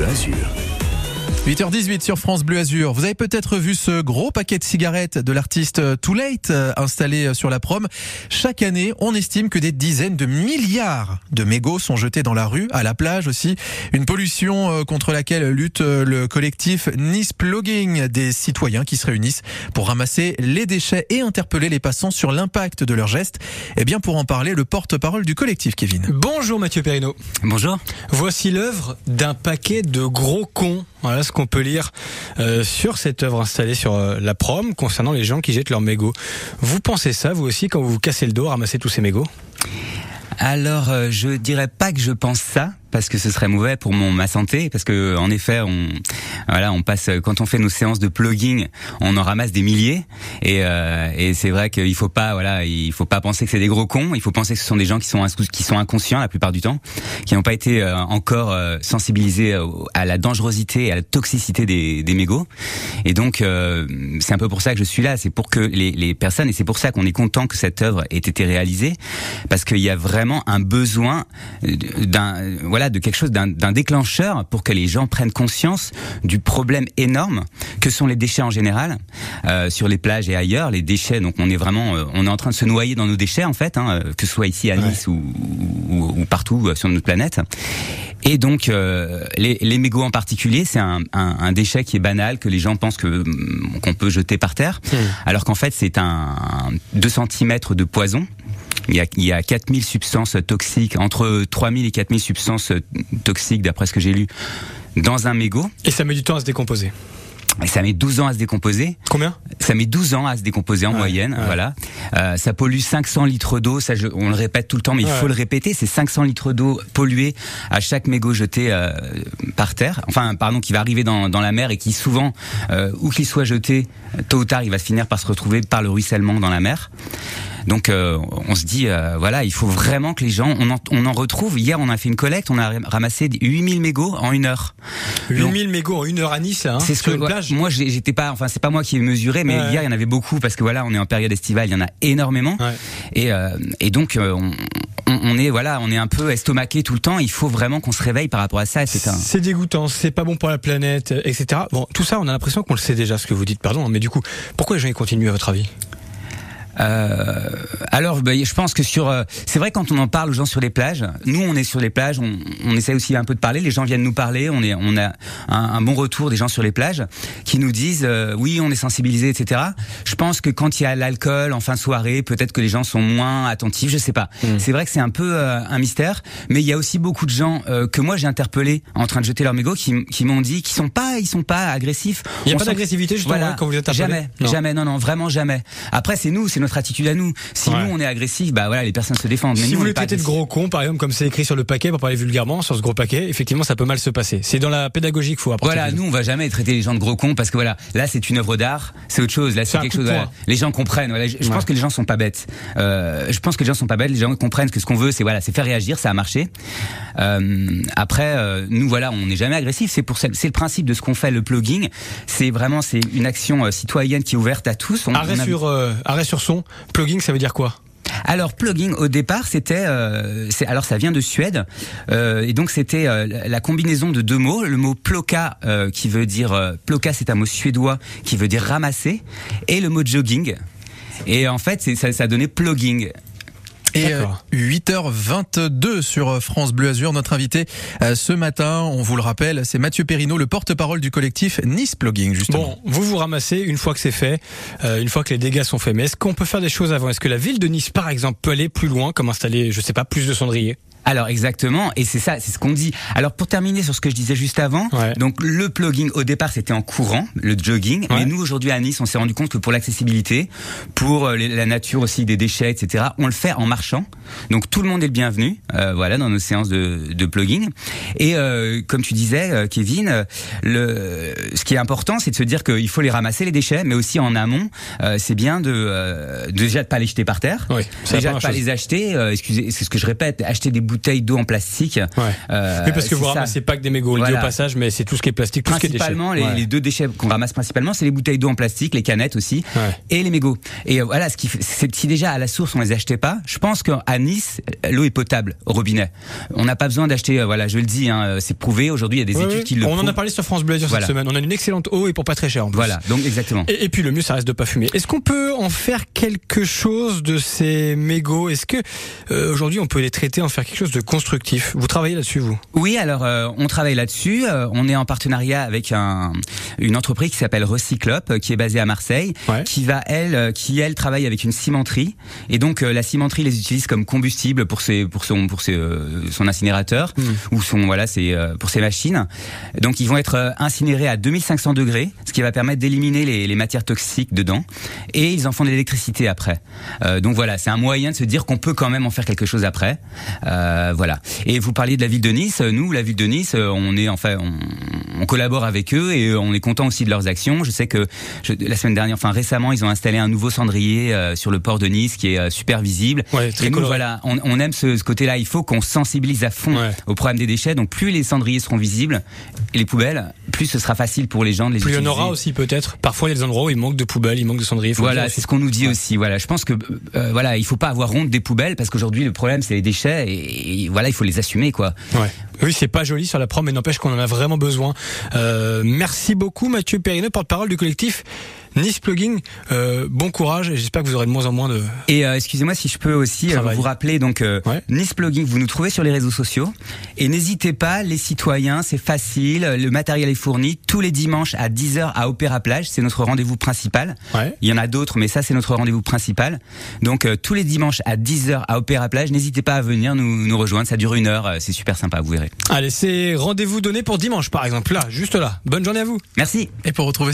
Bleu Azur. 8h18 sur France Bleu Azur. Vous avez peut-être vu ce gros paquet de cigarettes de l'artiste Too Late euh, installé sur la prom. Chaque année, on estime que des dizaines de milliards de mégots sont jetés dans la rue, à la plage aussi. Une pollution euh, contre laquelle lutte euh, le collectif Nice Plugging, des citoyens qui se réunissent pour ramasser les déchets et interpeller les passants sur l'impact de leurs gestes. Et bien pour en parler, le porte-parole du collectif, Kevin. Bonjour Mathieu Perrino. Bonjour. Voici l'œuvre d'un paquet de gros cons. Voilà qu'on peut lire euh, sur cette œuvre installée sur euh, la prom concernant les gens qui jettent leurs mégots. Vous pensez ça, vous aussi, quand vous vous cassez le dos à ramasser tous ces mégots? Alors, euh, je dirais pas que je pense ça, parce que ce serait mauvais pour mon ma santé parce que en effet on voilà on passe quand on fait nos séances de plugging on en ramasse des milliers. Et, euh, et c'est vrai qu'il faut pas voilà il faut pas penser que c'est des gros cons. Il faut penser que ce sont des gens qui sont qui sont inconscients la plupart du temps qui n'ont pas été euh, encore euh, sensibilisés à la dangerosité à la toxicité des, des mégots. Et donc euh, c'est un peu pour ça que je suis là. C'est pour que les, les personnes et c'est pour ça qu'on est content que cette œuvre ait été réalisée parce qu'il y a vraiment un besoin d'un voilà de quelque chose d'un déclencheur pour que les gens prennent conscience du problème énorme que sont les déchets en général euh, sur les plages et ailleurs. Les déchets, donc on est vraiment, euh, on est en train de se noyer dans nos déchets en fait, hein, que ce soit ici à Nice ou, ou, ou, partout euh, sur notre planète. Et donc, euh, les, les, mégots en particulier, c'est un, un, un, déchet qui est banal, que les gens pensent que qu'on peut jeter par terre, mmh. alors qu'en fait, c'est un, un 2 cm de poison il y a, il y a 4000 substances toxiques, entre 3000 et 4000 substances toxiques, d'après ce que j'ai lu, dans un mégot. Et ça met du temps à se décomposer. Et ça met 12 ans à se décomposer. Combien? Ça met 12 ans à se décomposer en ouais, moyenne, ouais. voilà. Euh, ça pollue 500 litres d'eau, ça je, on le répète tout le temps, mais ouais. il faut le répéter, c'est 500 litres d'eau polluée à chaque mégot jeté euh, par terre, enfin pardon, qui va arriver dans, dans la mer et qui souvent, euh, où qu'il soit jeté, tôt ou tard, il va se finir par se retrouver par le ruissellement dans la mer. Donc euh, on se dit euh, voilà, il faut vraiment que les gens on en, on en retrouve. Hier on a fait une collecte, on a ramassé 8000 mégots en une heure. 8000 mégots en une heure à Nice, hein, c'est ce que une plage. moi j'étais pas, enfin c'est pas moi qui ai mesuré, mais ouais. hier il y en avait beaucoup parce que voilà on est en période estivale, il y en a énormément. Ouais. Et, euh, et donc on, on est voilà, on est un peu estomaqué tout le temps. Il faut vraiment qu'on se réveille par rapport à ça. C'est un... dégoûtant, c'est pas bon pour la planète, etc. Bon, tout ça, on a l'impression qu'on le sait déjà, ce que vous dites, pardon. Mais du coup, pourquoi les gens continuent à votre avis? Euh, alors, bah, je pense que sur, euh, c'est vrai quand on en parle aux gens sur les plages. Nous, on est sur les plages, on, on essaie aussi un peu de parler. Les gens viennent nous parler. On est, on a un, un bon retour des gens sur les plages qui nous disent, euh, oui, on est sensibilisés, etc. Je pense que quand il y a l'alcool en fin de soirée, peut-être que les gens sont moins attentifs. Je sais pas. Mmh. C'est vrai que c'est un peu euh, un mystère, mais il y a aussi beaucoup de gens euh, que moi j'ai interpellés en train de jeter leur mégot qui, qui m'ont dit qu'ils sont pas, ils sont pas agressifs. Il n'y a on pas d'agressivité justement voilà, quand vous êtes interpellés? Jamais, non. jamais, non, non, vraiment jamais. Après, c'est nous, c'est notre attitude à nous. Si ouais. nous on est agressif, bah voilà, les personnes se défendent. Mais si nous, vous les traitez de gros cons, par exemple, comme c'est écrit sur le paquet, pour parler vulgairement, sur ce gros paquet, effectivement, ça peut mal se passer. C'est dans la pédagogie qu'il faut apporter. Voilà, nous on va jamais traiter les gens de gros cons parce que voilà, là c'est une œuvre d'art, c'est autre chose. Là c'est quelque chose. Voilà, les gens comprennent. Voilà, je, je ouais. pense que les gens sont pas bêtes. Euh, je pense que les gens sont pas bêtes. Les gens comprennent que ce qu'on veut, c'est voilà, c'est faire réagir, ça a marché. Euh, après, euh, nous voilà, on n'est jamais agressif. C'est pour c'est le principe de ce qu'on fait, le plugging. C'est vraiment c'est une action citoyenne qui est ouverte à tous. On, arrêt on a... sur arrêt sur Plugging, ça veut dire quoi alors plugging au départ c'était euh, alors ça vient de Suède. Euh, et donc c'était euh, la combinaison de deux mots. Le mot ploka qui veut dire ploka c'est un mot suédois qui veut dire ramasser. Et le mot jogging. Et en fait ça, ça donnait plugging et 8h22 sur France Bleu Azur, notre invité ce matin, on vous le rappelle, c'est Mathieu Perrino, le porte-parole du collectif Nice Plugging, justement. Bon, vous vous ramassez une fois que c'est fait, euh, une fois que les dégâts sont faits. Mais est-ce qu'on peut faire des choses avant? Est-ce que la ville de Nice, par exemple, peut aller plus loin, comme installer, je sais pas, plus de cendriers? Alors exactement, et c'est ça, c'est ce qu'on dit. Alors pour terminer sur ce que je disais juste avant, ouais. donc le plugging au départ c'était en courant, le jogging, ouais. mais nous aujourd'hui à Nice on s'est rendu compte que pour l'accessibilité, pour euh, la nature aussi des déchets, etc., on le fait en marchant. Donc tout le monde est le bienvenu, euh, voilà, dans nos séances de, de plugging. Et euh, comme tu disais, euh, Kevin, le, ce qui est important, c'est de se dire qu'il faut les ramasser les déchets, mais aussi en amont, euh, c'est bien de, déjà de pas les jeter par terre, déjà de pas chose. les acheter. excusez, c'est ce que je répète, acheter des bouteilles d'eau en plastique. Ouais. Euh, oui, parce que vous ça. ramassez pas que des mégots, on le dit au passage, mais c'est tout ce qui est plastique, tout ce qui est déchets. Principalement, les, Ouais. les deux déchets qu'on ramasse principalement, c'est les bouteilles d'eau en plastique, les canettes aussi, Ouais. et les mégots. Et euh, voilà, ce qui, fait- c'est si déjà à la source on les achetait pas, je pense qu'à Nice, l'eau est potable au robinet. On n'a pas besoin d'acheter. euh, voilà, je le dis, hein, euh, c'est prouvé. Aujourd'hui, il y a des études qui le On en a parlé sur France Bleu Azur Voilà. cette semaine. On a une excellente eau et pour pas très cher en plus. Voilà, donc exactement. Et, et puis le mieux, ça reste de pas fumer. Est-ce qu'on peut en faire quelque chose de ces mégots? Est-ce que euh, aujourd'hui on peut les traiter, en faire quelque chose de constructif Vous travaillez là-dessus, vous? Oui, alors euh, on travaille là-dessus. Euh, on est en partenariat avec un, une entreprise qui s'appelle Recyclop, euh, qui est basée à Marseille, Ouais. qui va elle, qui elle travaille avec une cimenterie. Et donc la cimenterie les utilise comme combustible pour ses, pour son, pour ses, son incinérateur ou son voilà, c'est pour ses machines. Donc ils vont être incinérés à 2500 degrés, ce qui va permettre d'éliminer les, les matières toxiques dedans. Et ils en font de l'électricité après. Donc voilà, c'est un moyen de se dire qu'on peut quand même en faire quelque chose après. Euh, voilà. Et vous parliez de la ville de Nice. Nous, la ville de Nice, euh, on est enfin, on, on collabore avec eux et on est content aussi de leurs actions. Je sais que je- la semaine dernière, enfin récemment, ils ont installé un nouveau cendrier euh, sur le port de Nice qui est euh, super visible. Ouais, très et nous, voilà, on, on aime ce, ce côté-là. Il faut qu'on sensibilise à fond Ouais. au problème des déchets. Donc plus les cendriers seront visibles et les poubelles, plus ce sera facile pour les gens de les Plus il y en utiliser. aura aussi peut-être. Parfois, il y a des endroits où il manque de poubelles, il manque de cendriers. Voilà, c'est ce qu'on nous dit aussi. Voilà, je pense que euh, voilà, il faut pas avoir honte des poubelles parce qu'aujourd'hui le problème c'est les déchets et, et voilà, il faut les assumer quoi. Ouais. Oui, c'est pas joli sur la prom, mais n'empêche qu'on en a vraiment besoin. Euh, merci beaucoup, Mathieu Perrineux, porte-parole du collectif Nice Plugging. Euh, bon courage et j'espère que vous aurez de moins en moins de. Et euh, excusez-moi si je peux aussi euh, vous rappeler donc Ouais. Nice Plugging, vous nous trouvez sur les réseaux sociaux et n'hésitez pas, les citoyens, c'est facile, le matériel est fourni tous les dimanches à 10h à Opéra Plage, c'est notre rendez-vous principal. Ouais. Il y en a d'autres, mais ça c'est notre rendez-vous principal. Donc tous les dimanches à 10h à Opéra Plage, n'hésitez pas à venir nous, nous rejoindre, ça dure une heure, c'est super sympa, vous verrez. Allez, c'est rendez-vous donné pour dimanche, par exemple. Là, juste là. Bonne journée à vous. Merci. Et pour retrouver